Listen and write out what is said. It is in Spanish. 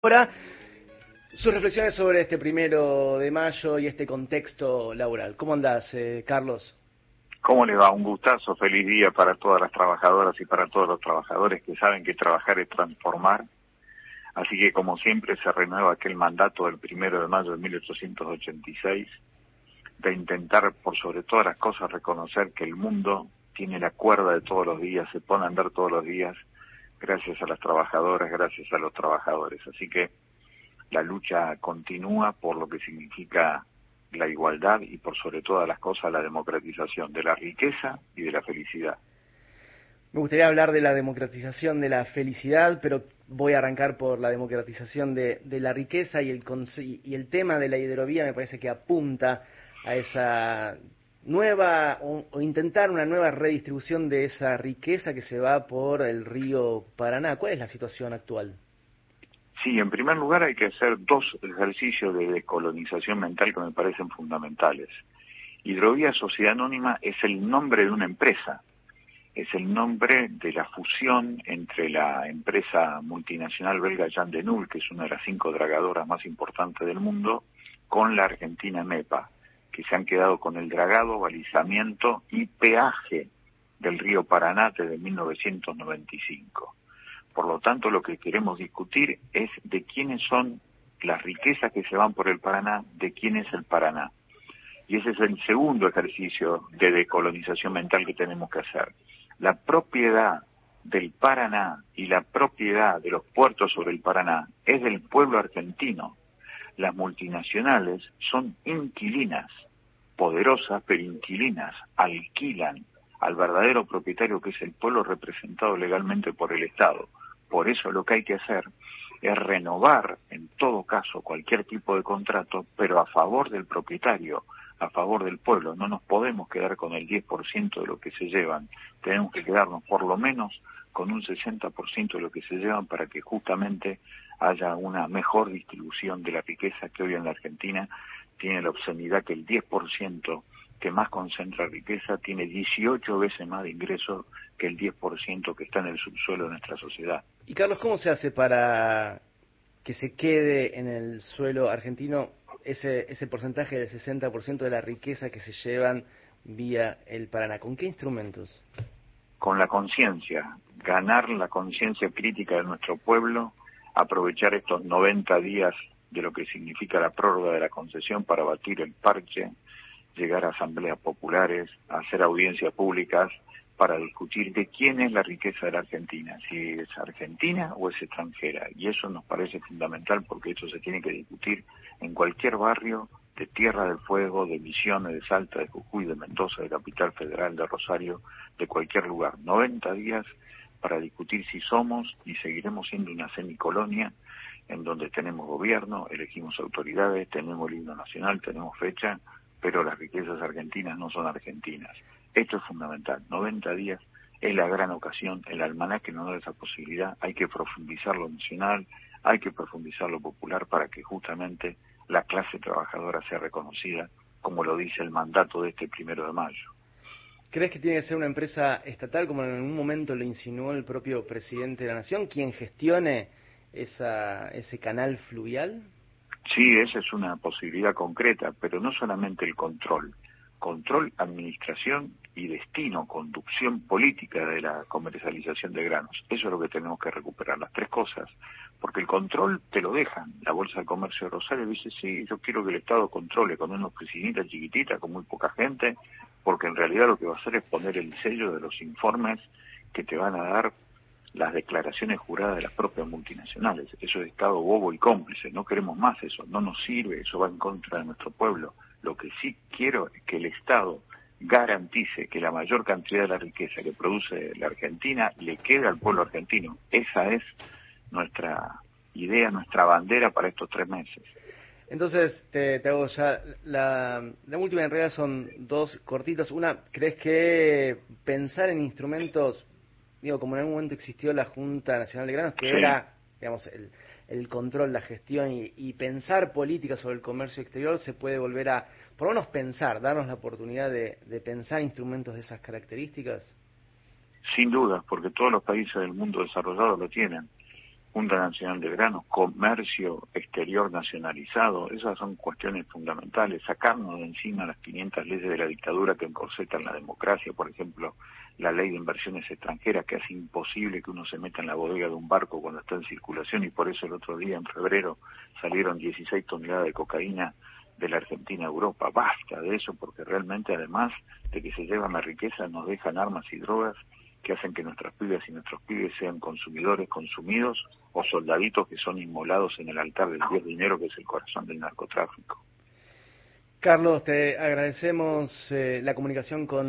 Ahora, sus reflexiones sobre este primero de mayo y este contexto laboral. ¿Cómo andás, eh, Carlos? ¿Cómo le va? Un gustazo, feliz día para todas las trabajadoras y para todos los trabajadores que saben que trabajar es transformar. Así que, como siempre, se renueva aquel mandato del primero de mayo de 1886 de intentar, por sobre todas las cosas, reconocer que el mundo tiene la cuerda de todos los días, se pone a andar todos los días gracias a las trabajadoras, gracias a los trabajadores. Así que la lucha continúa por lo que significa la igualdad y por sobre todas las cosas la democratización de la riqueza y de la felicidad. Me gustaría hablar de la democratización de la felicidad, pero voy a arrancar por la democratización de, la riqueza y el, y el tema de la hidrovía me parece que apunta a esa nueva o, intentar una nueva redistribución de esa riqueza que se va por el río Paraná. ¿Cuál es la situación actual? Sí, en primer lugar hay que hacer dos ejercicios de decolonización mental que me parecen fundamentales. Hidrovía Sociedad Anónima es el nombre de una empresa, es el nombre de la fusión entre la empresa multinacional belga Jan de Null, que es una de las cinco dragadoras más importantes del mundo, con la argentina MEPA que se han quedado con el dragado, balizamiento y peaje del río Paraná desde 1995. Por lo tanto, lo que queremos discutir es de quiénes son las riquezas que se van por el Paraná, de quién es el Paraná. Y ese es el segundo ejercicio de decolonización mental que tenemos que hacer. La propiedad del Paraná y la propiedad de los puertos sobre el Paraná es del pueblo argentino. Las multinacionales son inquilinas poderosas pero inquilinas alquilan al verdadero propietario que es el pueblo representado legalmente por el Estado. Por eso lo que hay que hacer es renovar en todo caso cualquier tipo de contrato, pero a favor del propietario, a favor del pueblo. No nos podemos quedar con el 10% de lo que se llevan, tenemos que quedarnos por lo menos con un 60% de lo que se llevan para que justamente haya una mejor distribución de la riqueza que hoy en la Argentina tiene la obscenidad que el 10% que más concentra riqueza tiene 18 veces más de ingresos que el 10% que está en el subsuelo de nuestra sociedad. Y Carlos, ¿cómo se hace para que se quede en el suelo argentino ese, ese porcentaje del 60% de la riqueza que se llevan vía el Paraná? ¿Con qué instrumentos? Con la conciencia, ganar la conciencia crítica de nuestro pueblo, aprovechar estos 90 días de lo que significa la prórroga de la concesión para batir el parche, llegar a asambleas populares, hacer audiencias públicas para discutir de quién es la riqueza de la Argentina, si es argentina o es extranjera. Y eso nos parece fundamental porque esto se tiene que discutir en cualquier barrio de Tierra del Fuego, de Misiones, de Salta, de Jujuy, de Mendoza, de Capital Federal, de Rosario, de cualquier lugar. 90 días para discutir si somos y seguiremos siendo una semicolonia en donde tenemos gobierno, elegimos autoridades, tenemos el himno nacional, tenemos fecha, pero las riquezas argentinas no son argentinas. Esto es fundamental. 90 días es la gran ocasión, el almanaque no da esa posibilidad, hay que profundizar lo nacional, hay que profundizar lo popular para que justamente la clase trabajadora sea reconocida, como lo dice el mandato de este primero de mayo. ¿Crees que tiene que ser una empresa estatal, como en un momento lo insinuó el propio presidente de la Nación, quien gestione esa, ese canal fluvial? Sí, esa es una posibilidad concreta, pero no solamente el control. Control, administración y destino, conducción política de la comercialización de granos. Eso es lo que tenemos que recuperar, las tres cosas. Porque el control te lo dejan. La Bolsa de Comercio de Rosario dice, sí, yo quiero que el Estado controle con unos oficinita chiquitita, con muy poca gente, porque en realidad lo que va a hacer es poner el sello de los informes que te van a dar las declaraciones juradas de las propias multinacionales. Eso es Estado bobo y cómplice. No queremos más eso. No nos sirve. Eso va en contra de nuestro pueblo. Lo que sí quiero es que el Estado garantice que la mayor cantidad de la riqueza que produce la Argentina le quede al pueblo argentino. Esa es nuestra idea, nuestra bandera para estos tres meses. Entonces, te, hago ya, la, la última en realidad son dos cortitas. Una, ¿crees que pensar en instrumentos digo, como en algún momento existió la Junta Nacional de Granos, que era, digamos, el, el control, la gestión y, pensar política sobre el comercio exterior, se puede volver a, por lo menos pensar, darnos la oportunidad de, de pensar instrumentos de esas características? Sin duda, porque todos los países del mundo desarrollado lo tienen. Junta Nacional de Granos, comercio exterior nacionalizado, esas son cuestiones fundamentales, sacarnos de encima las 500 leyes de la dictadura que encorsetan la democracia, por ejemplo, la ley de inversiones extranjeras que hace imposible que uno se meta en la bodega de un barco cuando está en circulación y por eso el otro día, en febrero, salieron 16 toneladas de cocaína de la Argentina a Europa. Basta de eso porque realmente además de que se llevan la riqueza nos dejan armas y drogas que hacen que nuestras pibes y nuestros pibes sean consumidores consumidos o soldaditos que son inmolados en el altar del dios dinero que es el corazón del narcotráfico. Carlos, te agradecemos eh, la comunicación con